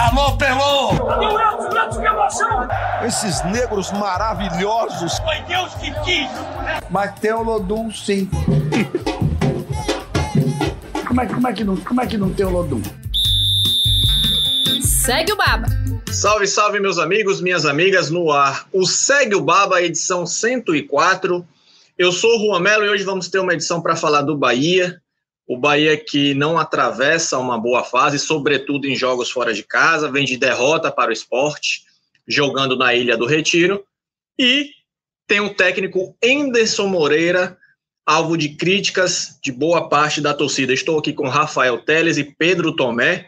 Alô, Pelô! que emoção! Esses negros maravilhosos. Foi Deus que quis. Mas tem o Lodum, sim. como, é, como, é que não, como é que não tem o Lodum? Segue o Baba. Salve, salve, meus amigos, minhas amigas, no ar. O Segue o Baba, edição 104. Eu sou o Juan Melo e hoje vamos ter uma edição para falar do Bahia. O Bahia que não atravessa uma boa fase, sobretudo em jogos fora de casa, vem de derrota para o esporte, jogando na Ilha do Retiro. E tem o técnico Enderson Moreira, alvo de críticas de boa parte da torcida. Estou aqui com Rafael Teles e Pedro Tomé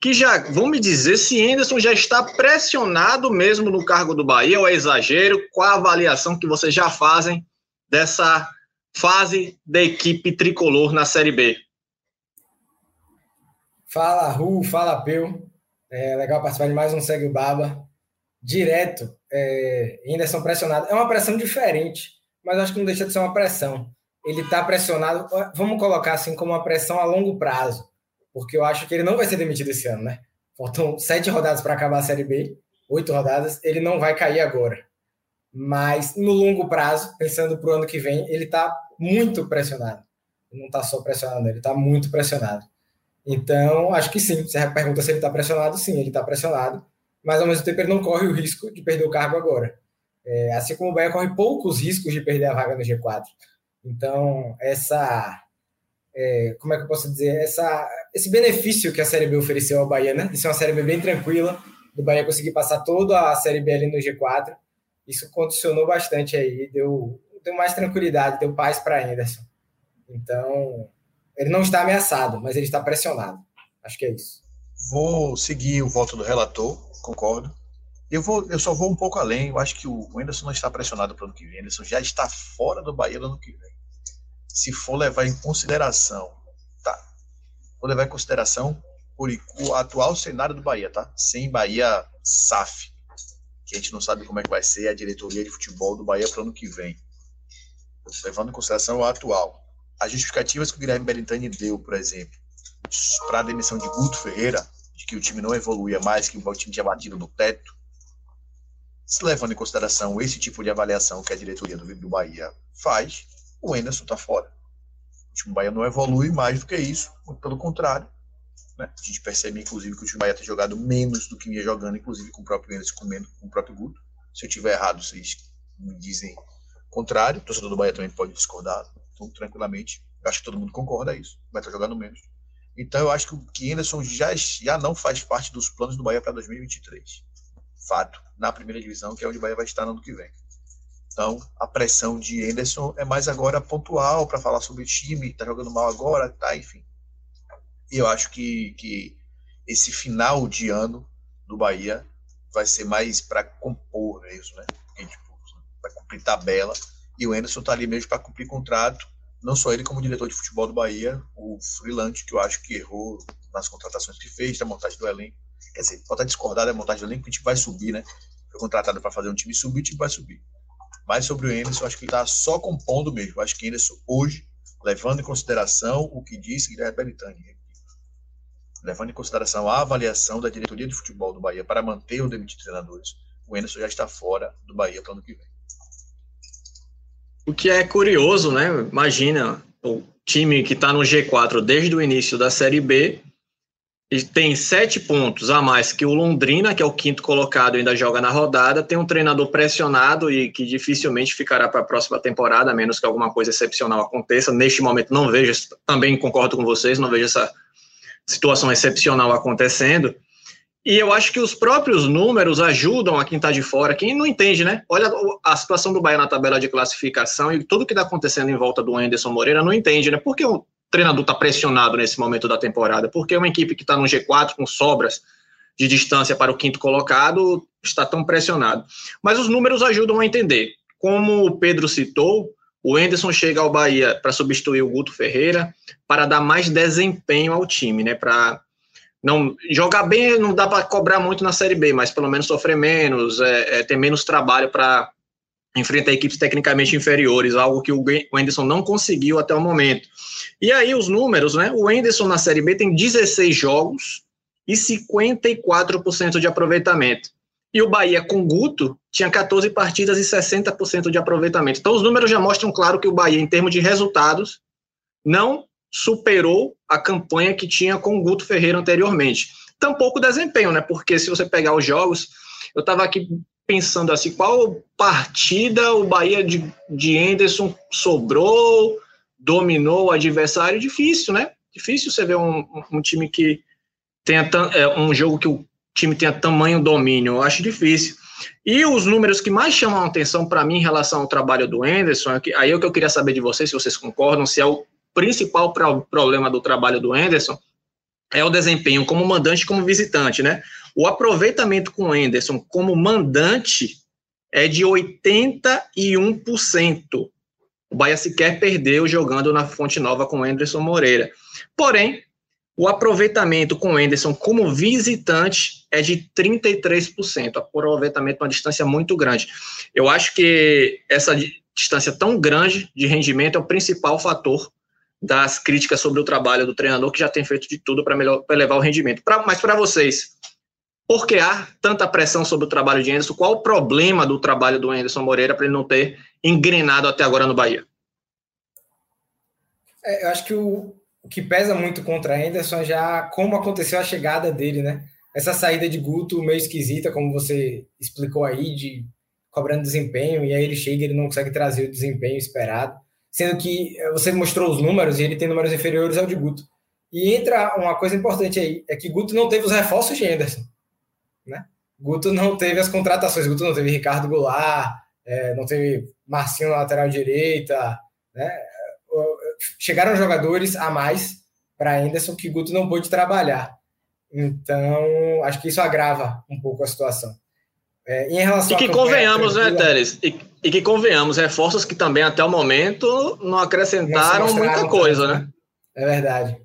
que já, vão me dizer se Anderson já está pressionado mesmo no cargo do Bahia ou é exagero? Qual a avaliação que vocês já fazem dessa fase da equipe tricolor na Série B? Fala, Ru, fala, Peu. É legal participar de mais um Segue o Baba. Direto, é, Anderson pressionado. É uma pressão diferente, mas acho que não deixa de ser uma pressão. Ele está pressionado, vamos colocar assim, como uma pressão a longo prazo porque eu acho que ele não vai ser demitido esse ano, né? Faltam sete rodadas para acabar a Série B, oito rodadas, ele não vai cair agora. Mas no longo prazo, pensando para o ano que vem, ele está muito pressionado. não está só pressionado, ele está muito pressionado. Então, acho que sim. Você pergunta se ele está pressionado, sim, ele está pressionado. Mas ao mesmo tempo ele não corre o risco de perder o cargo agora. É, assim como o Bahia corre poucos riscos de perder a vaga no G4. Então, essa é, como é que eu posso dizer, essa, esse benefício que a Série B ofereceu ao Bahia, né? Isso é uma Série B bem tranquila, do Bahia conseguir passar toda a Série B ali no G4. Isso condicionou bastante aí, deu, deu mais tranquilidade, deu paz para Anderson. Então, ele não está ameaçado, mas ele está pressionado. Acho que é isso. Vou seguir o voto do relator, concordo. Eu, vou, eu só vou um pouco além. Eu acho que o Anderson não está pressionado para o ano que vem. Anderson já está fora do Bahia no ano que vem se for levar em consideração, tá? Vou levar em consideração o atual cenário do Bahia, tá? Sem Bahia SAF, que a gente não sabe como é que vai ser a diretoria de futebol do Bahia para o ano que vem. Levando em consideração o atual. As justificativas que o Guilherme Belintani deu, por exemplo, para a demissão de Guto Ferreira, de que o time não evoluía mais, que o time tinha batido no teto, se levando em consideração esse tipo de avaliação que a diretoria do, do Bahia faz, o Enderson está fora. O time Bahia não evolui mais do que isso, pelo contrário. Né? A gente percebe, inclusive, que o time Bahia tem jogado menos do que vinha jogando, inclusive com o próprio Enderson, com, com o próprio Guto. Se eu tiver errado, vocês me dizem contrário. O torcedor do Bahia também pode discordar, então, tranquilamente. Acho que todo mundo concorda a isso. Vai estar jogando menos. Então, eu acho que o que Anderson já, já não faz parte dos planos do Bahia para 2023. Fato. Na primeira divisão, que é onde o Bahia vai estar no ano que vem. Então, a pressão de Anderson é mais agora pontual para falar sobre o time, tá jogando mal agora, tá, enfim. E eu acho que, que esse final de ano do Bahia vai ser mais para compor mesmo, né? Tipo, para cumprir tabela. E o Anderson tá ali mesmo para cumprir contrato. Não só ele, como diretor de futebol do Bahia, o Freeland, que eu acho que errou nas contratações que fez, da montagem do elenco. Quer dizer, pode estar discordado da montagem do elenco, porque a gente vai subir, né? Foi contratado para fazer um time subir, o time vai subir. Mas sobre o Emerson, acho que ele está só compondo mesmo. Acho que Emerson, hoje, levando em consideração o que disse Guilherme Belitani, levando em consideração a avaliação da diretoria de futebol do Bahia para manter ou demitir treinadores, o Emerson já está fora do Bahia para o ano que vem. O que é curioso, né? Imagina o time que está no G4 desde o início da Série B tem sete pontos a mais que o Londrina, que é o quinto colocado, ainda joga na rodada. Tem um treinador pressionado e que dificilmente ficará para a próxima temporada, a menos que alguma coisa excepcional aconteça. Neste momento, não vejo, também concordo com vocês, não vejo essa situação excepcional acontecendo. E eu acho que os próprios números ajudam a quem está de fora, quem não entende, né? Olha a situação do Bahia na tabela de classificação e tudo que está acontecendo em volta do Anderson Moreira não entende, né? Porque o treinador está pressionado nesse momento da temporada, porque é uma equipe que está no G4 com sobras de distância para o quinto colocado está tão pressionado. Mas os números ajudam a entender. Como o Pedro citou, o Enderson chega ao Bahia para substituir o Guto Ferreira, para dar mais desempenho ao time, né? Para não jogar bem, não dá para cobrar muito na Série B, mas pelo menos sofrer menos, é, é, ter menos trabalho para enfrentar equipes tecnicamente inferiores, algo que o Enderson não conseguiu até o momento. E aí os números, né? O Enderson na Série B tem 16 jogos e 54% de aproveitamento. E o Bahia com Guto tinha 14 partidas e 60% de aproveitamento. Então os números já mostram claro que o Bahia, em termos de resultados, não superou a campanha que tinha com o Guto Ferreira anteriormente. Tampouco desempenho, né? Porque se você pegar os jogos, eu estava aqui pensando assim, qual partida o Bahia de, de Anderson sobrou, dominou o adversário? Difícil, né? Difícil você ver um, um time que tenha é, um jogo que o time tenha tamanho domínio. Eu acho difícil. E os números que mais chamam a atenção para mim em relação ao trabalho do Anderson, aí é o que eu queria saber de vocês, se vocês concordam, se é o principal problema do trabalho do Anderson, é o desempenho como mandante e como visitante, né? O aproveitamento com o Anderson como mandante é de 81%. O Bahia sequer perdeu jogando na Fonte Nova com o Anderson Moreira. Porém, o aproveitamento com o Anderson como visitante é de 33%. Aproveitamento uma distância muito grande. Eu acho que essa distância tão grande de rendimento é o principal fator das críticas sobre o trabalho do treinador, que já tem feito de tudo para elevar o rendimento. Pra, mas para vocês, por que há tanta pressão sobre o trabalho de Anderson? Qual o problema do trabalho do Anderson Moreira para ele não ter engrenado até agora no Bahia? É, eu acho que o, o que pesa muito contra Anderson é já como aconteceu a chegada dele, né? Essa saída de Guto meio esquisita, como você explicou aí, de cobrando desempenho, e aí ele chega e ele não consegue trazer o desempenho esperado, sendo que eh, você mostrou os números e ele tem números inferiores ao de Guto. E entra uma coisa importante aí, é que Guto não teve os reforços de Anderson, né? Guto não teve as contratações, Guto não teve Ricardo Goulart, é, não teve Marcinho na lateral direita, né? chegaram jogadores a mais para Anderson que Guto não pôde trabalhar. Então, acho que isso agrava um pouco a situação. É, em relação e que convenhamos, né, Teres? E, e, que convenhamos, reforços que também até o momento não acrescentaram não muita coisa, né? É verdade.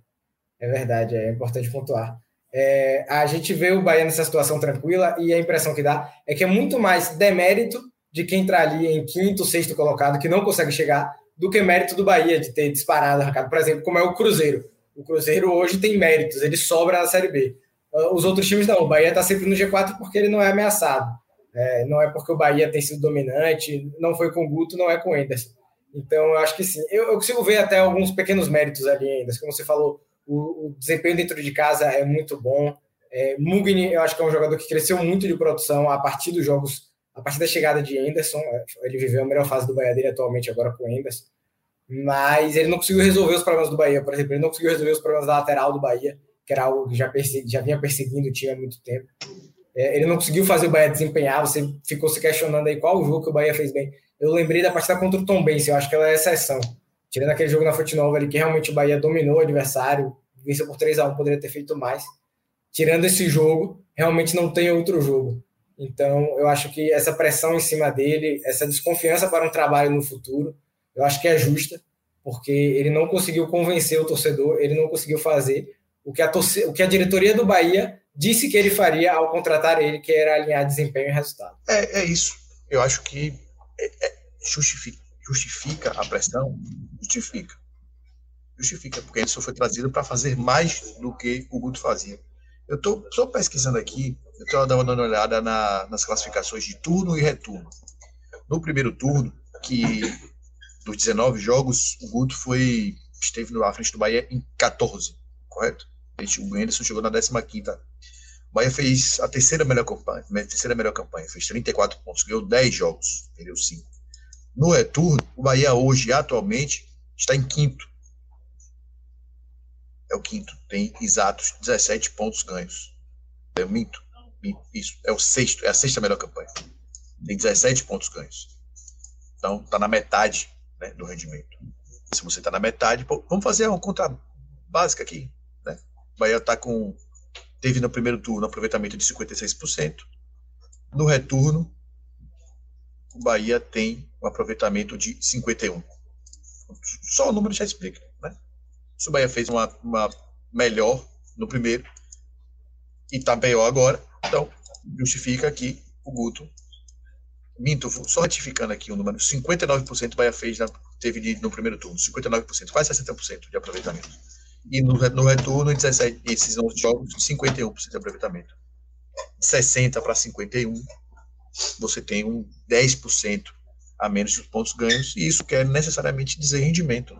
É verdade, é importante pontuar. É, a gente vê o Bahia nessa situação tranquila e a impressão que dá é que é muito mais demérito de quem está ali em quinto, sexto colocado, que não consegue chegar, do que mérito do Bahia de ter disparado, Ricardo. Por exemplo, como é o Cruzeiro. O Cruzeiro hoje tem méritos, ele sobra na Série B. Ah, os outros times não. O Bahia está sempre no G4 porque ele não é ameaçado. É, não é porque o Bahia tem sido dominante, não foi com o Guto, não é com o Enderson. Então, eu acho que sim. Eu, eu, consigo ver até alguns pequenos méritos ali ainda. Como você falou, o, o desempenho dentro de casa é muito bom. É, Mugni, eu acho que é um jogador que cresceu muito de produção a partir dos jogos a partir da chegada de Anderson, é, ele viveu a melhor fase do Bahia dele atualmente agora com Anderson, mas ele não conseguiu resolver os problemas do Bahia, por exemplo, ele não conseguiu resolver os problemas da lateral do Bahia, que era algo que já, já vinha perseguindo o time há muito tempo. É, ele não conseguiu fazer o Bahia desempenhar, você ficou se questionando aí qual o jogo que o Bahia fez bem. Eu lembrei da partida contra o Tom Benz, eu acho que ela é exceção. Tirando aquele jogo na Fonte Nova ali, que realmente o Bahia dominou o adversário, venceu por 3 a 1 poderia ter feito mais. Tirando esse jogo, realmente não tem outro jogo. Então, eu acho que essa pressão em cima dele, essa desconfiança para um trabalho no futuro, eu acho que é justa, porque ele não conseguiu convencer o torcedor, ele não conseguiu fazer o que a, torce... o que a diretoria do Bahia disse que ele faria ao contratar ele, que era alinhar desempenho e resultado. É, é isso. Eu acho que é, é, justifica, justifica a pressão, justifica. Justifica, porque ele só foi trazido para fazer mais do que o Guto fazia. Eu estou só pesquisando aqui, eu estou dando uma olhada na, nas classificações de turno e retorno. No primeiro turno, que dos 19 jogos, o Guto foi, esteve na frente do Bahia em 14, correto? O Anderson chegou na 15 O Bahia fez a terceira melhor campanha, terceira melhor campanha, fez 34 pontos, ganhou 10 jogos, perdeu 5. No retorno, o Bahia hoje, atualmente, está em quinto é o quinto, tem exatos 17 pontos ganhos. Eu minto, isso, é o sexto, é a sexta melhor campanha. Tem 17 pontos ganhos. Então, está na metade né, do rendimento. Se você está na metade, vamos fazer uma conta básica aqui. Bahia está com. Teve no primeiro turno aproveitamento de 56%. No retorno, o Bahia tem um aproveitamento de 51%. Só o número já explica. Né? Se o Bahia fez uma, uma melhor no primeiro e está pior agora, então justifica aqui o Guto. Minto, só ratificando aqui o número: 59% o Bahia fez, na, teve no primeiro turno, 59%, quase 60% de aproveitamento. E no, no retorno, em 17, esses 11 jogos, 51% de aproveitamento. 60 para 51, você tem um 10% a menos de pontos ganhos, e isso quer necessariamente dizer rendimento.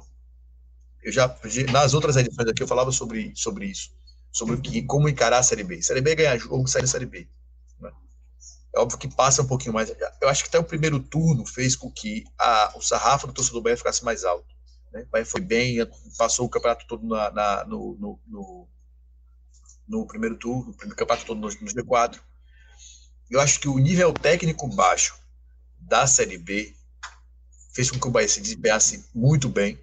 Eu já, nas outras edições aqui, eu falava sobre, sobre isso, sobre o que, como encarar a Série B. Série B é ganhar jogo, Série Série B. Né? É óbvio que passa um pouquinho mais. Eu acho que até o primeiro turno fez com que a, o sarrafo do torcedor Bahia ficasse mais alto. Né? O Bahia foi bem, passou o campeonato todo na, na no, no, no, no, primeiro turno, o primeiro campeonato todo no, no G4. Eu acho que o nível técnico baixo da Série B fez com que o Bahia se desempenhasse muito bem,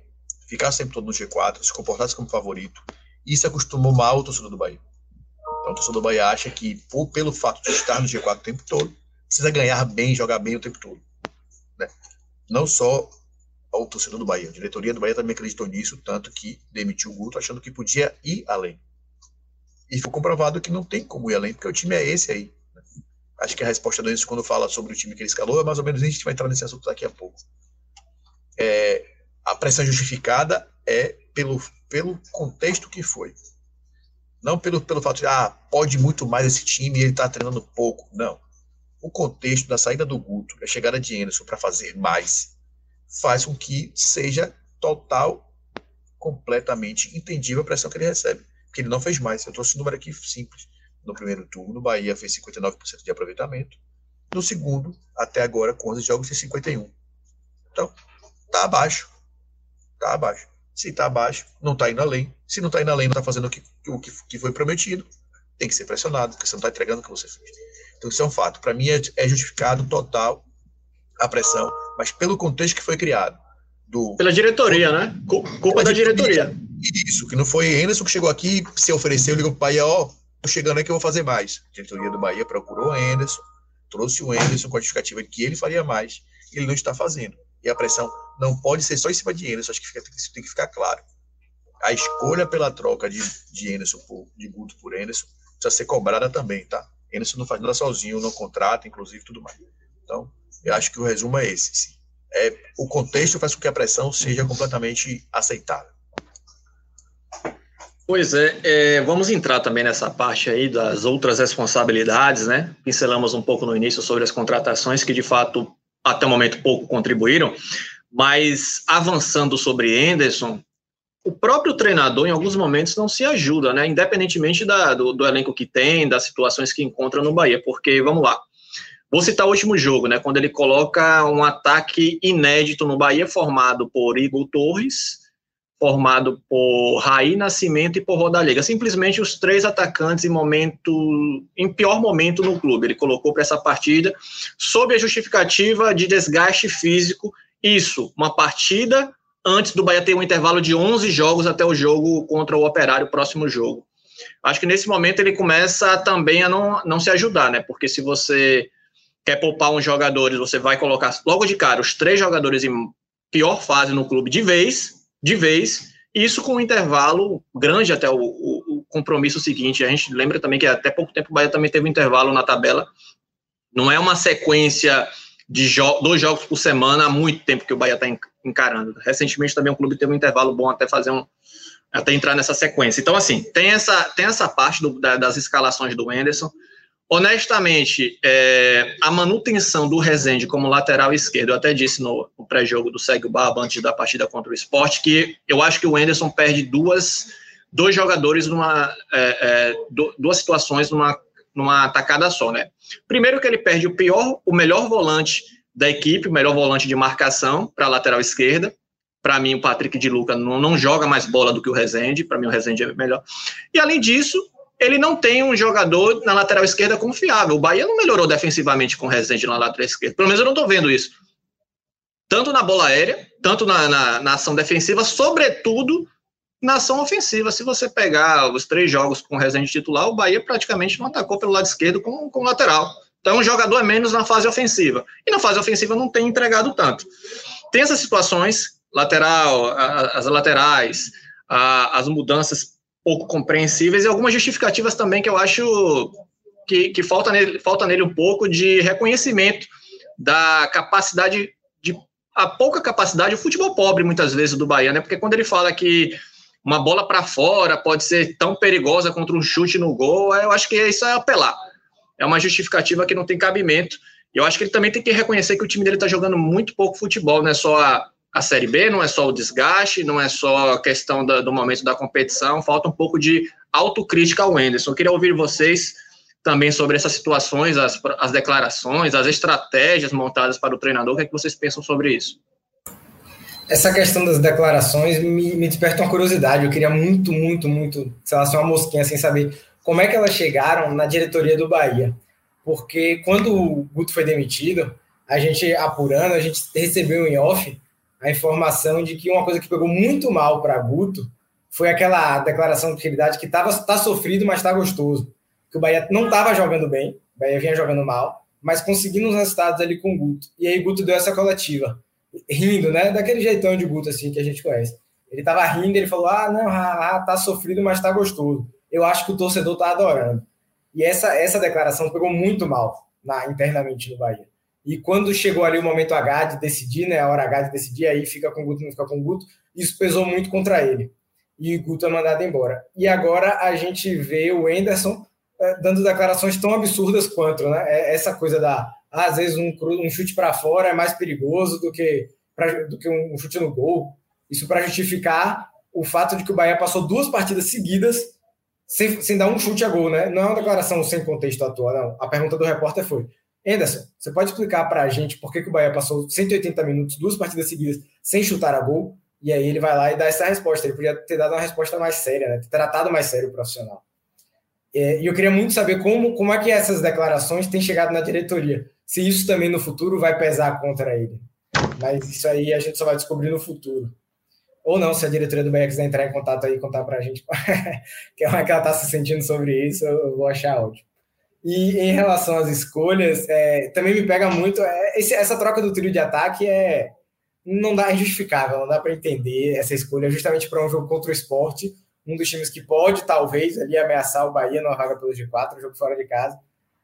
ficasse sempre todo no G4, se comportasse como favorito. Isso acostumou mal o torcedor do Bahia. Então, o torcedor do Bahia acha que, por, pelo fato de estar no G4 o tempo todo, precisa ganhar bem, jogar bem o tempo todo. Né? Não só o torcedor do Bahia, a diretoria do Bahia também acreditou nisso, tanto que demitiu o Guto achando que podia ir além. E foi comprovado que não tem como ir além, porque o time é esse aí. Acho que a resposta do quando fala sobre o time que ele escalou, é mais ou menos a gente vai entrar nesse assunto daqui a pouco. É, a pressão justificada é pelo, pelo contexto que foi. Não pelo, pelo fato de, ah, pode muito mais esse time e ele está treinando pouco. Não. O contexto da saída do Guto a chegada de Anderson para fazer mais faz com que seja total, completamente entendível a pressão que ele recebe. Porque ele não fez mais. Eu trouxe um número aqui simples. No primeiro turno, o Bahia fez 59% de aproveitamento. No segundo, até agora, com 11 jogos, tem 51%. Então, tá abaixo. Tá abaixo. Se tá abaixo, não tá indo além. Se não tá indo além, não tá fazendo o que, o que foi prometido, tem que ser pressionado, porque você não tá entregando o que você fez. Então, isso é um fato. Para mim, é, é justificado total a pressão, mas pelo contexto que foi criado. Do, Pela diretoria, né? Culpa da diretoria. Isso, que não foi Anderson que chegou aqui, se ofereceu, ligou pro Bahia, ó, tô chegando aqui, eu vou fazer mais. A diretoria do Bahia procurou o Anderson, trouxe o Anderson com a justificativa de que ele faria mais, e ele não está fazendo. E a pressão não pode ser só em cima de Anderson, acho que fica, isso tem que ficar claro. A escolha pela troca de, de Anderson por, de Guto por Anderson precisa ser cobrada também, tá? Anderson não faz nada sozinho, não contrata, inclusive, tudo mais. Então, eu acho que o resumo é esse. Sim. É, o contexto faz com que a pressão seja completamente aceitável. Pois é, é, vamos entrar também nessa parte aí das outras responsabilidades, né? Pincelamos um pouco no início sobre as contratações que de fato até o momento pouco contribuíram, mas avançando sobre Anderson, o próprio treinador em alguns momentos não se ajuda, né? Independentemente da, do, do elenco que tem, das situações que encontra no Bahia, porque vamos lá, Vou citar o último jogo, né? Quando ele coloca um ataque inédito no Bahia, formado por Igor Torres, formado por Raí Nascimento e por Rodalega. Simplesmente os três atacantes em momento, em pior momento no clube. Ele colocou para essa partida sob a justificativa de desgaste físico. Isso, uma partida antes do Bahia ter um intervalo de 11 jogos até o jogo contra o Operário, próximo jogo. Acho que nesse momento ele começa também a não, não se ajudar, né? Porque se você quer poupar uns jogadores, você vai colocar logo de cara os três jogadores em pior fase no clube de vez, de vez, isso com um intervalo grande até o, o, o compromisso seguinte. A gente lembra também que até pouco tempo o Bahia também teve um intervalo na tabela. Não é uma sequência de jo dois jogos por semana há muito tempo que o Bahia está encarando. Recentemente também o clube teve um intervalo bom até fazer um até entrar nessa sequência. Então assim tem essa tem essa parte do, da, das escalações do Enderson Honestamente, é, a manutenção do Rezende como lateral esquerdo, eu até disse no, no pré-jogo do Segue o Barba antes da partida contra o esporte, que eu acho que o Enderson perde duas, dois jogadores numa é, é, duas situações numa, numa atacada só, né? Primeiro que ele perde o pior, o melhor volante da equipe, o melhor volante de marcação para a lateral esquerda. Para mim, o Patrick de Luca não, não joga mais bola do que o Rezende. Para mim, o Rezende é melhor. E além disso, ele não tem um jogador na lateral esquerda confiável. O Bahia não melhorou defensivamente com o Rezende na lateral esquerda. Pelo menos eu não estou vendo isso. Tanto na bola aérea, tanto na, na, na, ação defensiva, sobretudo na ação ofensiva. Se você pegar os três jogos com o Rezende titular, o Bahia praticamente não atacou pelo lado esquerdo com, com o lateral. Então, um jogador é menos na fase ofensiva. E na fase ofensiva não tem entregado tanto. Tem essas situações, lateral, as laterais, as mudanças pouco compreensíveis e algumas justificativas também que eu acho que, que falta, nele, falta nele um pouco de reconhecimento da capacidade de a pouca capacidade, o futebol pobre muitas vezes do Bahia, né? Porque quando ele fala que uma bola para fora pode ser tão perigosa contra um chute no gol, eu acho que isso é apelar. É uma justificativa que não tem cabimento. Eu acho que ele também tem que reconhecer que o time dele está jogando muito pouco futebol, não é só a, a Série B, não é só o desgaste, não é só a questão da, do momento da competição, falta um pouco de autocrítica ao Anderson. Eu queria ouvir vocês também sobre essas situações, as, as declarações, as estratégias montadas para o treinador. O que, é que vocês pensam sobre isso? Essa questão das declarações me, me desperta uma curiosidade. Eu queria muito, muito, muito, sei lá, ser uma mosquinha sem saber como é que elas chegaram na diretoria do Bahia. Porque quando o Guto foi demitido, a gente apurando, a gente recebeu em off a informação de que uma coisa que pegou muito mal para Guto foi aquela declaração de utilidade que estava tá sofrido, mas está gostoso. Que o Bahia não estava jogando bem, o Bahia vinha jogando mal, mas conseguindo os resultados ali com o Guto. E aí Guto deu essa coletiva rindo, né? Daquele jeitão de Guto, assim, que a gente conhece. Ele tava rindo, ele falou: ah, não, ah, tá sofrido, mas tá gostoso. Eu acho que o torcedor tá adorando. E essa, essa declaração pegou muito mal na, internamente no Bahia. E quando chegou ali o momento H de decidir, né? A hora H de decidir, aí fica com o Guto, não fica com o Guto, isso pesou muito contra ele. E o Guto é mandado embora. E agora a gente vê o Enderson é, dando declarações tão absurdas quanto, né? É essa coisa da às vezes um, um chute para fora é mais perigoso do que, pra, do que um chute no gol. Isso para justificar o fato de que o Bahia passou duas partidas seguidas sem, sem dar um chute a gol, né? Não é uma declaração sem contexto atual, não. A pergunta do repórter foi: Anderson, você pode explicar para a gente por que, que o Bahia passou 180 minutos, duas partidas seguidas, sem chutar a gol? E aí ele vai lá e dá essa resposta. Ele podia ter dado uma resposta mais séria, né? Ter tratado mais sério o profissional. É, e eu queria muito saber como, como é que essas declarações têm chegado na diretoria se isso também no futuro vai pesar contra ele. Mas isso aí a gente só vai descobrir no futuro. Ou não, se a diretoria do Bahia quiser entrar em contato aí e contar para a gente que é que ela está se sentindo sobre isso, eu vou achar ótimo. E em relação às escolhas, é, também me pega muito. É, esse, essa troca do trio de ataque é não dá é injustificável, não dá para entender essa escolha justamente para um jogo contra o esporte, um dos times que pode talvez ali ameaçar o Bahia numa vaga pelo G4, um jogo fora de casa.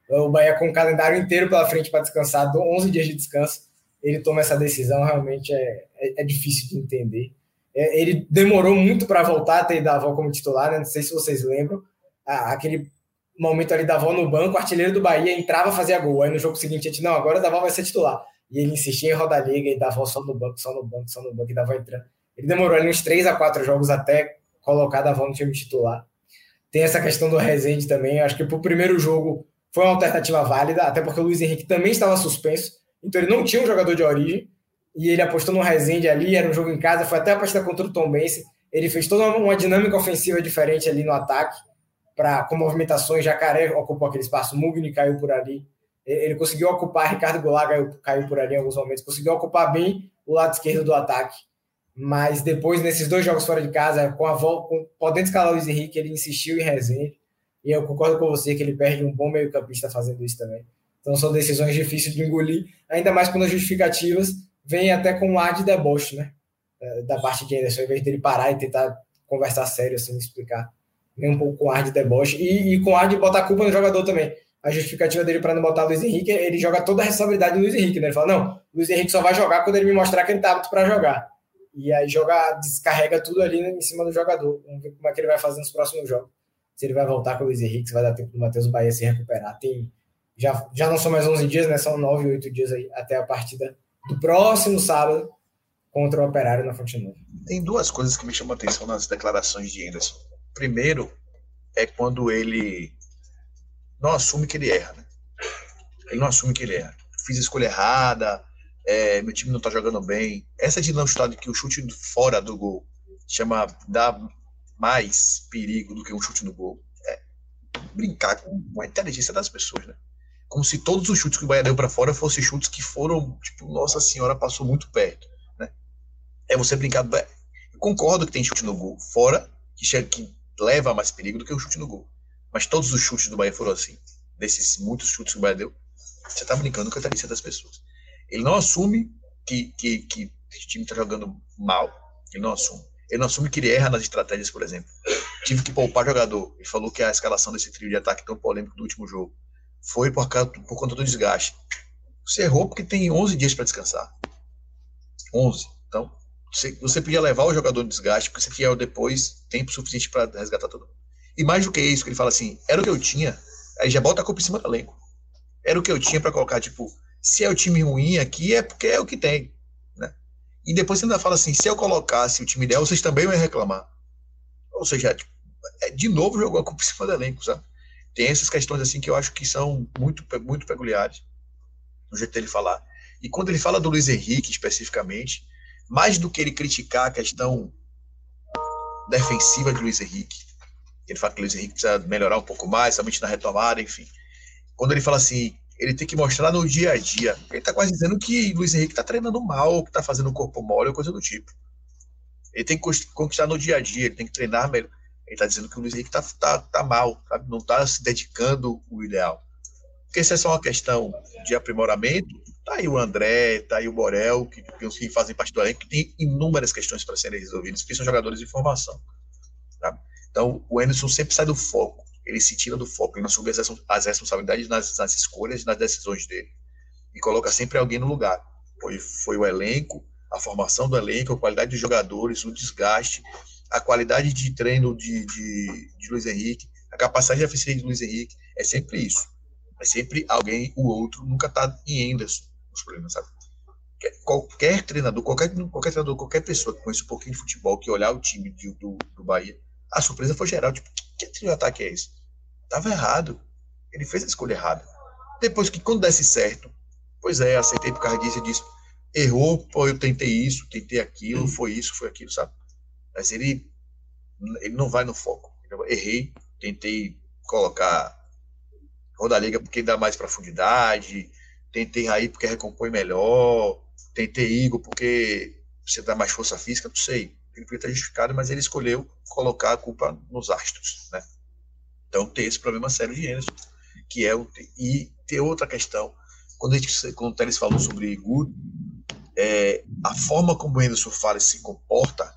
O Bahia com o calendário inteiro pela frente para descansar, 11 dias de descanso, ele toma essa decisão, realmente é, é, é difícil de entender. É, ele demorou muito para voltar a ter Davó como titular, né? não sei se vocês lembram, ah, aquele momento ali Davó no banco, artilheiro do Bahia entrava fazia gol, aí no jogo seguinte a gente, não, agora Davó vai ser titular. E ele insistia em rodar liga e Davó só no banco, só no banco, só no banco, e Davó entrando. Ele demorou ali uns 3 a 4 jogos até colocar Davó no time titular. Tem essa questão do Rezende também, acho que pro primeiro jogo foi uma alternativa válida, até porque o Luiz Henrique também estava suspenso, então ele não tinha um jogador de origem, e ele apostou no Rezende ali, era um jogo em casa, foi até a partida contra o Tom Bense, ele fez toda uma dinâmica ofensiva diferente ali no ataque, pra, com movimentações, Jacaré ocupou aquele espaço, Mugni caiu por ali, ele conseguiu ocupar, Ricardo Goulart caiu, caiu por ali em alguns momentos, conseguiu ocupar bem o lado esquerdo do ataque, mas depois, nesses dois jogos fora de casa, com a volta, podendo escalar o Luiz Henrique, ele insistiu em Rezende, e eu concordo com você que ele perde um bom meio-campista fazendo isso também. Então são decisões difíceis de engolir, ainda mais quando as justificativas vêm até com um ar de deboche, né? É, da parte de Anderson, ao invés dele parar e tentar conversar sério, assim, explicar. Vem um pouco com ar de deboche e, e com ar de botar a culpa no jogador também. A justificativa dele para não botar o Luiz Henrique, ele joga toda a responsabilidade do Luiz Henrique, né? Ele fala: não, o Luiz Henrique só vai jogar quando ele me mostrar que ele tá apto para jogar. E aí joga, descarrega tudo ali em cima do jogador. Vamos ver como é que ele vai fazer nos próximos jogos se ele vai voltar com o Luiz Henrique, se vai dar tempo do Matheus Bahia se recuperar. Tem, já, já não são mais 11 dias, né? São 9, 8 dias aí até a partida do próximo sábado contra o Operário na Fonte Nova. Tem duas coisas que me chamam a atenção nas declarações de Anderson. Primeiro, é quando ele não assume que ele erra, né? Ele não assume que ele erra. Fiz a escolha errada, é, meu time não tá jogando bem. Essa estar que o chute fora do gol chama dá mais perigo do que um chute no gol. É brincar com a inteligência das pessoas, né? Como se todos os chutes que o Bahia deu para fora fossem chutes que foram, tipo, nossa senhora, passou muito perto, né? É você brincar. Eu concordo que tem chute no gol fora, que, chega, que leva mais perigo do que o chute no gol. Mas todos os chutes do Bahia foram assim. Desses muitos chutes que o Bahia deu, você tá brincando com a inteligência das pessoas. Ele não assume que, que, que o time tá jogando mal, ele não assume. Ele não assume que ele erra nas estratégias, por exemplo. Tive que poupar jogador. Ele falou que a escalação desse trio de ataque tão polêmico do último jogo foi por, causa, por conta do desgaste. Você errou porque tem 11 dias para descansar. 11. Você, você podia levar o jogador no desgaste, porque você tinha depois tempo suficiente para resgatar todo mundo. E mais do que isso, que ele fala assim, era o que eu tinha, aí já bota a culpa em cima do elenco. Era o que eu tinha para colocar, tipo, se é o time ruim aqui, é porque é o que tem. Né? E depois você ainda fala assim, se eu colocasse o time ideal, vocês também vão reclamar. Ou seja, tipo, é, de novo jogou a culpa em cima do elenco, sabe? Tem essas questões assim que eu acho que são muito, muito peculiares no jeito dele falar. E quando ele fala do Luiz Henrique especificamente, mais do que ele criticar a questão defensiva de Luiz Henrique, ele fala que Luiz Henrique precisa melhorar um pouco mais, somente na retomada, enfim. Quando ele fala assim, ele tem que mostrar no dia a dia. Ele está quase dizendo que Luiz Henrique está treinando mal, que está fazendo o corpo mole, ou coisa do tipo. Ele tem que conquistar no dia a dia, ele tem que treinar melhor. Ele está dizendo que o Luiz Henrique está tá, tá mal, sabe? não está se dedicando o ideal. Porque se é só uma questão de aprimoramento, tá aí o André, tá aí o Borel, que, que fazem parte do elenco, que tem inúmeras questões para serem resolvidas, porque são jogadores de formação. Sabe? Então, o Emerson sempre sai do foco, ele se tira do foco, ele não assume as responsabilidades nas, nas escolhas, nas decisões dele, e coloca sempre alguém no lugar. Foi, foi o elenco, a formação do elenco, a qualidade dos jogadores, o desgaste, a qualidade de treino de, de, de Luiz Henrique, a capacidade de eficiência de Luiz Henrique, é sempre isso. É sempre alguém, o outro, nunca está em Enderson nos problemas, sabe? Qualquer treinador, qualquer, qualquer treinador, qualquer pessoa que conhece um pouquinho de futebol, que olhar o time de, do, do Bahia, a surpresa foi geral. Tipo, que trio de ataque é esse? Tava errado. Ele fez a escolha errada. Depois que, quando desse certo, pois é, aceitei por causa disso e disse, errou, pô, eu tentei isso, tentei aquilo, foi isso, foi aquilo, sabe? Mas ele, ele não vai no foco. Errei, tentei colocar Rodaliga porque dá mais profundidade, tentei Raí porque recompõe melhor, tentei Igor porque você dá mais força física, não sei. Ele podia estar justificado, mas ele escolheu colocar a culpa nos astros, né? Então tem esse problema sério de Anderson, que é o e tem outra questão. Quando a gente, quando o Teles falou sobre Igor, é, a forma como o Anderson fala e se comporta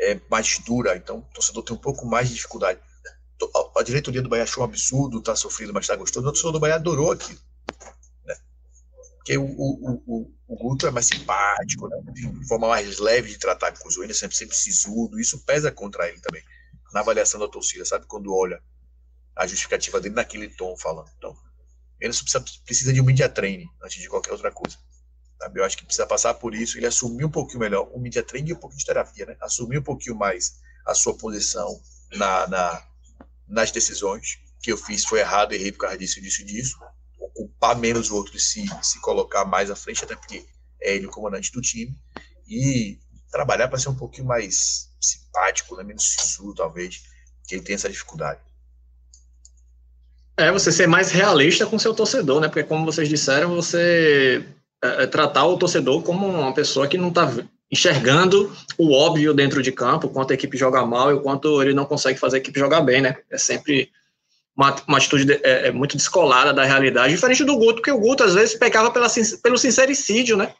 é mais dura, então o torcedor tem um pouco mais de dificuldade. A, diretoria do Bahia achou um absurdo, tá sofrendo, mas tá gostoso. O torcedor do Bahia adorou aquilo. Porque o, o, o, o Guto é mais simpático, né? de forma mais leve de tratar com os Wendel, sempre, sempre sisudo. Isso pesa contra ele também, na avaliação da torcida, sabe? Quando olha a justificativa dele naquele tom falando. Então, ele precisa, precisa de um media training antes de qualquer outra coisa. Sabe? Eu acho que precisa passar por isso, ele assumir um pouquinho melhor o media training e um pouquinho de terapia, né? Assumir um pouquinho mais a sua posição na, na, nas decisões que eu fiz foi errado, errei por causa disso, disso disso. Ocupar menos o outro e se, se colocar mais à frente, até porque é ele o comandante do time. E trabalhar para ser um pouquinho mais simpático, né? menos sisudo, talvez, que ele tem essa dificuldade. É, você ser mais realista com seu torcedor, né? Porque, como vocês disseram, você é, é, tratar o torcedor como uma pessoa que não está enxergando o óbvio dentro de campo, quanto a equipe joga mal e o quanto ele não consegue fazer a equipe jogar bem, né? É sempre uma, uma atitude de, é, é, muito descolada da realidade, diferente do Guto, porque o Guto às vezes pecava pela, pelo sincericídio, né?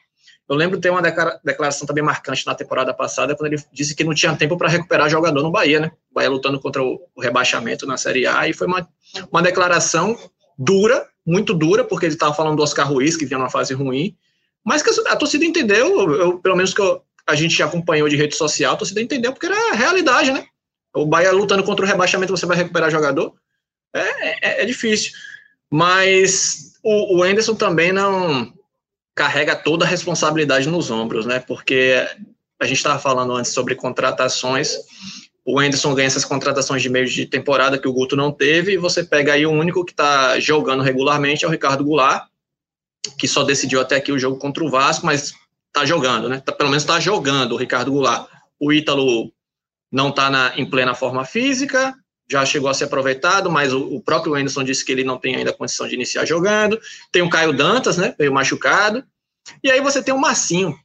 Eu lembro de ter uma declaração também marcante na temporada passada, quando ele disse que não tinha tempo para recuperar jogador no Bahia, né? O Bahia lutando contra o, rebaixamento na Série A, e foi uma, uma declaração dura, muito dura, porque ele estava falando do Oscar Ruiz, que vinha numa fase ruim, mas que a, torcida entendeu, eu, pelo menos que eu, a gente acompanhou de rede social, a torcida entendeu, porque era a realidade, né? O Bahia lutando contra o rebaixamento, você vai recuperar jogador? É, é, é difícil. Mas o, o Anderson também não carrega toda a responsabilidade nos ombros, né? Porque a gente estava falando antes sobre contratações. O Anderson ganha essas contratações de meio de temporada que o Guto não teve, e você pega aí o único que está jogando regularmente é o Ricardo Goulart, que só decidiu até aqui o jogo contra o Vasco, mas tá jogando, né? Tá, pelo menos tá jogando o Ricardo Goulart. O Ítalo não tá na, em plena forma física, já chegou a ser aproveitado, mas o, o, próprio Anderson disse que ele não tem ainda condição de iniciar jogando. Tem o Caio Dantas, né? Veio machucado. E aí você tem o Massinho,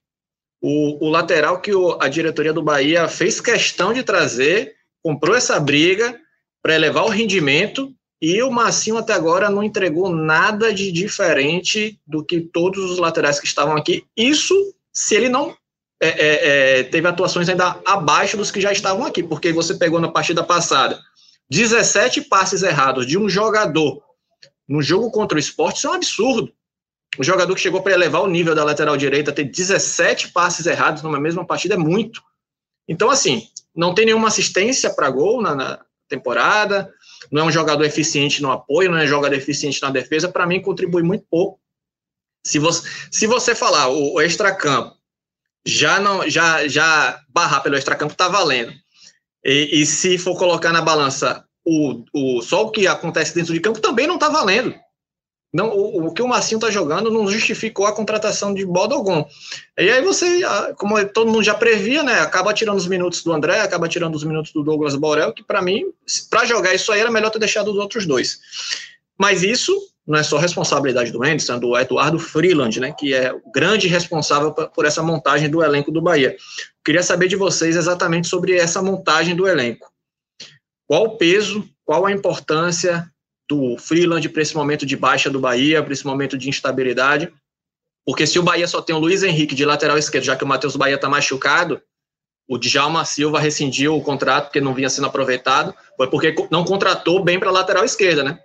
o, o lateral que o, a diretoria do Bahia fez questão de trazer, comprou essa briga para elevar o rendimento e o Massinho até agora não entregou nada de diferente do que todos os laterais que estavam aqui. Isso se ele não é, é, é, teve atuações ainda abaixo dos que já estavam aqui, porque você pegou na partida passada 17 passes errados de um jogador no jogo contra o esporte, isso é um absurdo. O jogador que chegou para elevar o nível da lateral direita, ter 17 passes errados numa mesma partida é muito. Então, assim, não tem nenhuma assistência para gol na, na, temporada, não é um jogador eficiente no apoio, não é um jogador eficiente na defesa, para mim contribui muito pouco. Se você, se você falar o, o extracampo, já não já já barrar pelo extracampo está valendo. E, e, se for colocar na balança o, o só o que acontece dentro de campo também não está valendo. Não, o, o, que o Marcinho está jogando não justificou a contratação de Bodogon. E aí você, como todo mundo já previa, né, acaba tirando os minutos do André, acaba tirando os minutos do Douglas Borel, que para mim, para jogar isso aí era melhor ter deixado os outros dois. Mas isso não é só responsabilidade do Anderson, é do Eduardo Freeland, né, que é o grande responsável por essa montagem do elenco do Bahia. Queria saber de vocês exatamente sobre essa montagem do elenco. Qual o peso, qual a importância do Freeland para esse momento de baixa do Bahia, para esse momento de instabilidade? Porque se o Bahia só tem o Luiz Henrique de lateral esquerdo, já que o Matheus Bahia está machucado, o Djalma Silva rescindiu o contrato porque não vinha sendo aproveitado, foi porque não contratou bem para a lateral esquerda, né?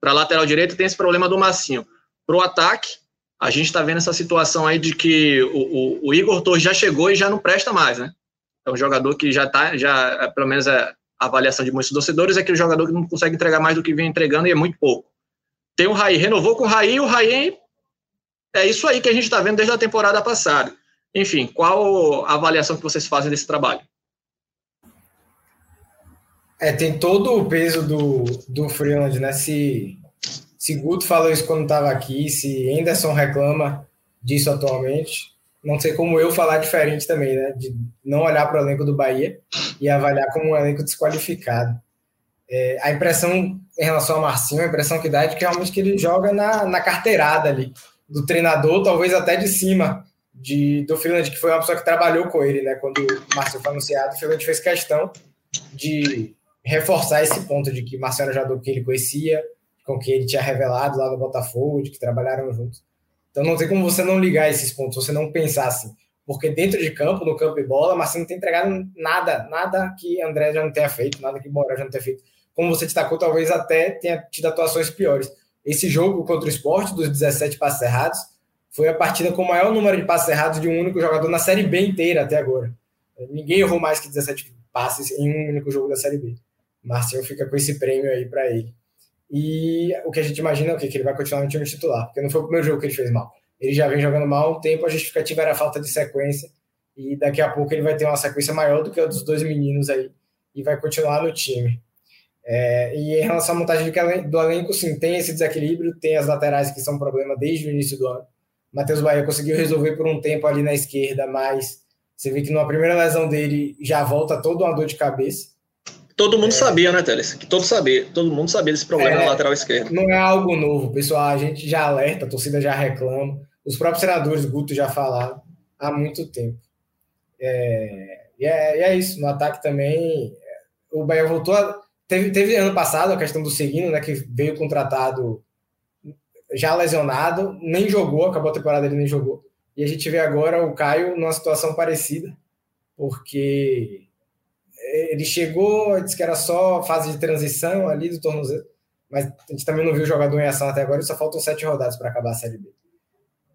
Para a lateral direita tem esse problema do Massinho. Para o ataque, a gente está vendo essa situação aí de que o, o, o, Igor Torres já chegou e já não presta mais, né? É um jogador que já está, já, pelo menos é, a avaliação de muitos torcedores é que o jogador que não consegue entregar mais do que vem entregando e é muito pouco. Tem o Raí, renovou com o Raí e o Raí é isso aí que a gente está vendo desde a temporada passada. Enfim, qual a avaliação que vocês fazem desse trabalho? É, tem todo o peso do, do Freeland, né? Se, se Guto falou isso quando estava aqui, se Anderson reclama disso atualmente, não sei como eu falar diferente também, né? De não olhar para o elenco do Bahia e avaliar como um elenco desqualificado. É, a impressão em relação ao Marcinho, a impressão que dá é de que realmente que ele joga na, na carteirada ali, do treinador, talvez até de cima de, do Freeland, que foi uma pessoa que trabalhou com ele, né? Quando o Marcinho foi anunciado, o Freeland fez questão de reforçar esse ponto de que Marcelo já do que ele conhecia, com que ele tinha revelado lá no Botafogo, de que trabalharam juntos. Então não tem como você não ligar esses pontos, você não pensar assim. Porque dentro de campo, no campo de bola, Marcelo não tem entregado nada, nada que André já não tenha feito, nada que Borja já não tenha feito. Como você destacou, talvez até tenha tido atuações piores. Esse jogo contra o esporte, dos 17 passes errados, foi a partida com o maior número de passes errados de um único jogador na Série B inteira até agora. Ninguém errou mais que 17 passes em um único jogo da Série B. Marcinho fica com esse prêmio aí para ele. E o que a gente imagina é o quê? que ele vai continuar no time titular, porque não foi o primeiro jogo que ele fez mal. Ele já vem jogando mal há um tempo, a justificativa era a falta de sequência, e daqui a pouco ele vai ter uma sequência maior do que a dos dois meninos aí, e vai continuar no time. É, e em relação à montagem do elenco, sim, tem esse desequilíbrio, tem as laterais que são um problema desde o início do ano. Matheus Bahia conseguiu resolver por um tempo ali na esquerda, mas você vê que numa primeira lesão dele já volta toda uma dor de cabeça. Todo mundo é. sabia, né, Teles? Que todo sabia, todo mundo sabia desse problema é, na lateral esquerda. Não é algo novo, pessoal. A gente já alerta, a torcida já reclama, os próprios senadores, Guto já falaram há muito tempo. É, e, é, e é isso. No ataque também, o Bahia voltou. A, teve, teve ano passado a questão do Seguino, né, que veio contratado já lesionado, nem jogou, acabou a temporada ele nem jogou. E a gente vê agora o Caio numa situação parecida, porque ele chegou, disse que era só fase de transição ali do tornozelo, mas a gente também não viu o jogador em ação até agora, só faltam sete rodadas para acabar a Série B.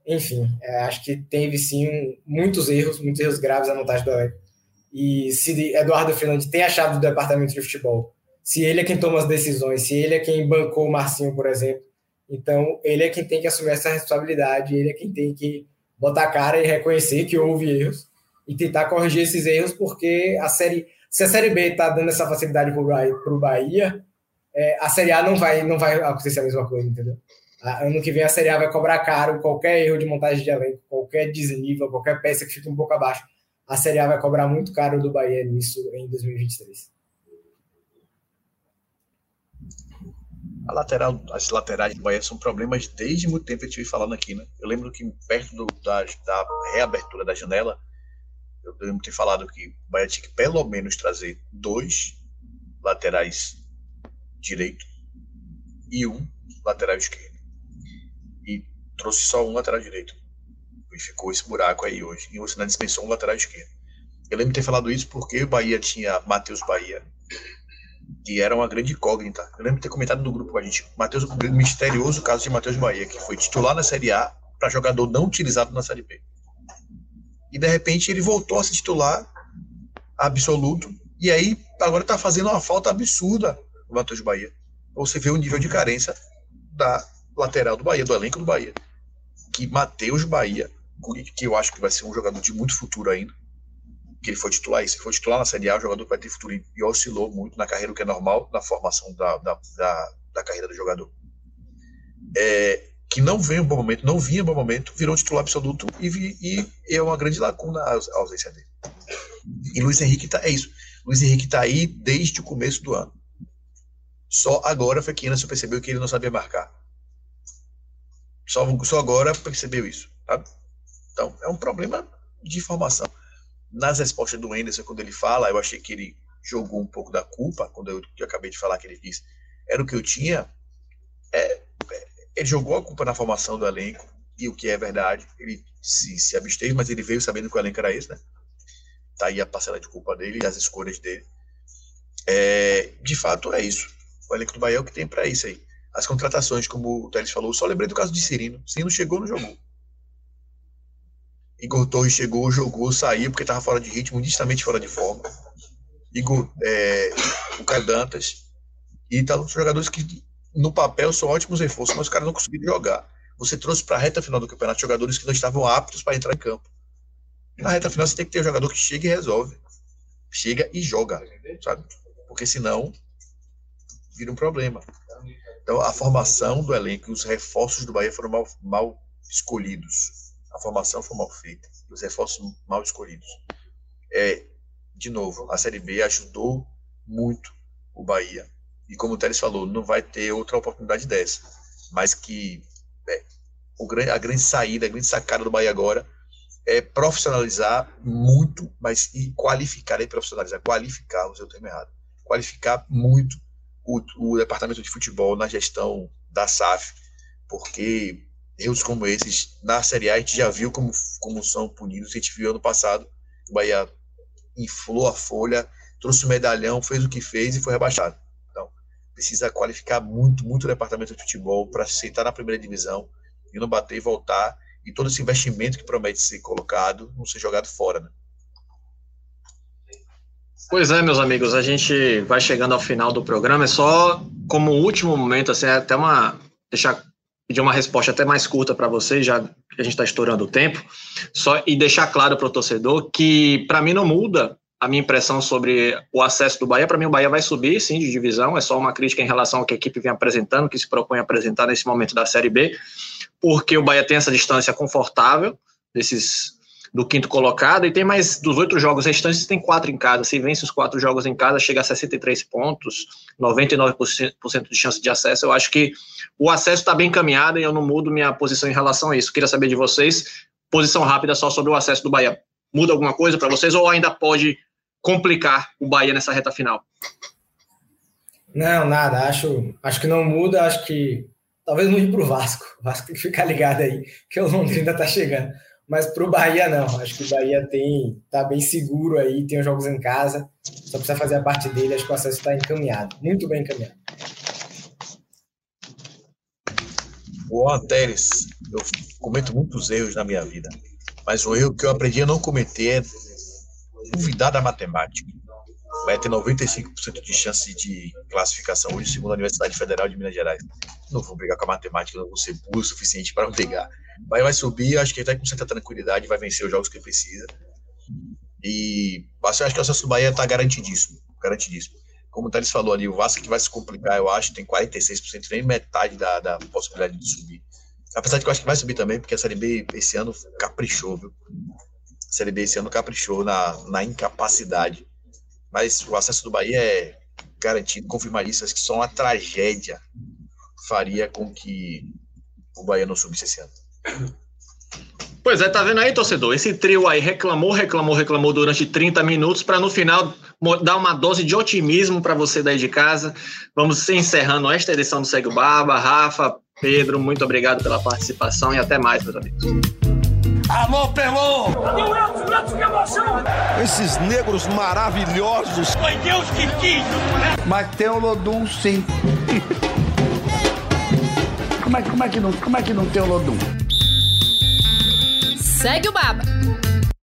Enfim, é, acho que teve sim muitos erros, muitos erros graves na montagem do elenco. E se Eduardo Fernandes tem a chave do departamento de futebol, se ele é quem toma as decisões, se ele é quem bancou o Marcinho, por exemplo, então ele é quem tem que assumir essa responsabilidade, ele é quem tem que botar a cara e reconhecer que houve erros e tentar corrigir esses erros, porque a série se a Série B está dando essa facilidade para o Bahia, é, a Série A não vai, não vai acontecer a mesma coisa, entendeu? Ano que vem a Série A vai cobrar caro qualquer erro de montagem de elenco, qualquer desnível, qualquer peça que fique um pouco abaixo. A Série A vai cobrar muito caro do Bahia nisso em 2023. A lateral, as laterais do Bahia são problemas desde muito tempo, eu estive falando aqui, né? Eu lembro que perto do, da, da reabertura da janela, eu lembro de ter falado que o Bahia tinha que pelo menos trazer dois laterais direito e um lateral esquerdo. E trouxe só um lateral direito. E ficou esse buraco aí hoje. E você não dispensou um lateral esquerdo. Eu lembro de ter falado isso porque o Bahia tinha Matheus Bahia, que era uma grande incógnita. Eu lembro de ter comentado no grupo com a gente. O misterioso caso de Matheus Bahia, que foi titular na Série A para jogador não utilizado na Série B. E de repente ele voltou a se titular absoluto. E aí agora está fazendo uma falta absurda no Matheus Bahia. Você vê o nível de carência da lateral do Bahia, do elenco do Bahia. Que Matheus Bahia, que eu acho que vai ser um jogador de muito futuro ainda, que ele foi titular, se for titular na Série A, o jogador vai ter futuro e oscilou muito na carreira, o que é normal na formação da, da, da, da carreira do jogador. É, que não vem um bom momento, não vinha um bom momento, virou titular absoluto e, vi, e é uma grande lacuna a ausência dele. E Luiz Henrique tá, é isso. Luiz Henrique tá aí desde o começo do ano. Só agora foi que Anderson percebeu que ele não sabia marcar. Só, só agora percebeu isso. Tá? Então, é um problema de formação. Nas respostas do Anderson, quando ele fala, eu achei que ele jogou um pouco da culpa, quando eu, eu acabei de falar que ele disse, era o que eu tinha. Ele jogou a culpa na formação do elenco, e o que é verdade, ele se, se absteve, mas ele veio sabendo que o elenco era esse, né? Tá aí a parcela de culpa dele e as escolhas dele. É, de fato, é isso. O elenco do Bahia é o que tem para isso aí. As contratações, como o Teles falou, só lembrei do caso de Cirino. Cirino chegou, não jogou. Igor Torres chegou, jogou, saiu porque estava fora de ritmo, nitidamente fora de forma. Igor, é, o Caio Dantas. E tá, jogadores que no papel são ótimos reforços, mas os caras não conseguiram jogar. Você trouxe para a reta final do campeonato jogadores que não estavam aptos para entrar em campo. Na reta final você tem que ter um jogador que chega e resolve. Chega e joga, sabe? Porque senão vira um problema. Então a formação do elenco e os reforços do Bahia foram mal, mal escolhidos. A formação foi mal feita, os reforços mal escolhidos. É, de novo, a Série B ajudou muito o Bahia. E como o Teles falou, não vai ter outra oportunidade dessa. Mas que é, o, a grande saída, a grande sacada do Bahia agora é profissionalizar muito, mas e qualificar, e profissionalizar, qualificar, usei o termo errado, qualificar muito o, o departamento de futebol na gestão da SAF, porque erros como esses na Série A a gente já viu como, como são punidos, a gente viu ano passado, o Bahia inflou a folha, trouxe o medalhão, fez o que fez e foi rebaixado. Precisa qualificar muito, muito o departamento de futebol para sentar na primeira divisão e não bater e voltar e todo esse investimento que promete ser colocado não ser jogado fora, né? Pois é, meus amigos, a gente vai chegando ao final do programa. É só como último momento, assim, é até uma deixar pedir uma resposta até mais curta para vocês, já que a gente está estourando o tempo, só e deixar claro para o torcedor que para mim não muda a minha impressão sobre o acesso do Bahia. Para mim, o Bahia vai subir, sim, de divisão. É só uma crítica em relação ao que a equipe vem apresentando, que se propõe a apresentar nesse momento da Série B porque o Bahia tem essa distância confortável desses do quinto colocado e tem mais dos oito jogos restantes, tem quatro em casa. Se vence os quatro jogos em casa, chega a 63 pontos, 99% de chance de acesso. Eu acho que o acesso está bem caminhado e eu não mudo minha posição em relação a isso. Queria saber de vocês, posição rápida só sobre o acesso do Bahia. Muda alguma coisa para vocês ou ainda pode complicar o Bahia nessa reta final? Não, nada. Acho, acho que não muda. Acho que Talvez mude para o Vasco. O Vasco tem que ficar ligado aí, que o Londrina ainda está chegando. Mas para o Bahia, não. Acho que o Bahia tem tá bem seguro aí, tem os jogos em casa. Só precisa fazer a parte dele. Acho que o acesso está encaminhado. Muito bem encaminhado. O Anteres, eu cometo muitos erros na minha vida. Mas o erro que eu aprendi a não cometer é duvidar da matemática vai ter 95% de chance de classificação hoje, segundo a Universidade Federal de Minas Gerais. Não vou brigar com a matemática, não vou ser burro o suficiente para não pegar. Vai, subir, acho que ele vai com certa tranquilidade, vai vencer os jogos que precisa. E acho que o acesso do Bahia está garantidíssimo, garantidíssimo. Como o Thales falou ali, o Vasco que vai se complicar, eu acho, tem 46%, nem metade da, da possibilidade de subir. Apesar de que eu acho que vai subir também, porque a Série B esse ano caprichou, viu? Série B esse ano caprichou na, na incapacidade mas o acesso do Bahia é garantido, acho que só uma tragédia faria com que o Bahia não subisse esse ano. Pois é, tá vendo aí, torcedor? Esse trio aí reclamou, reclamou, reclamou durante 30 minutos para no final dar uma dose de otimismo para você daí de casa. Vamos encerrando esta edição do Segue o Barba. Rafa, Pedro, muito obrigado pela participação e até mais, meus amigos. Alô, Pelô! Elton? Elton, que emoção! Esses negros maravilhosos. Foi Deus que quis, né? Mas tem o Lodum, sim. como, é, como, é que não, como é que não tem o Lodum? Segue o Baba!